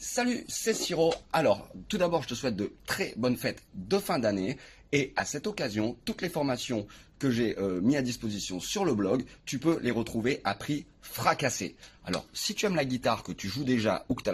Salut, c'est Siro. Alors, tout d'abord, je te souhaite de très bonnes fêtes de fin d'année. Et à cette occasion, toutes les formations que j'ai euh, mis à disposition sur le blog, tu peux les retrouver à prix fracassé. Alors, si tu aimes la guitare, que tu joues déjà ou que tu as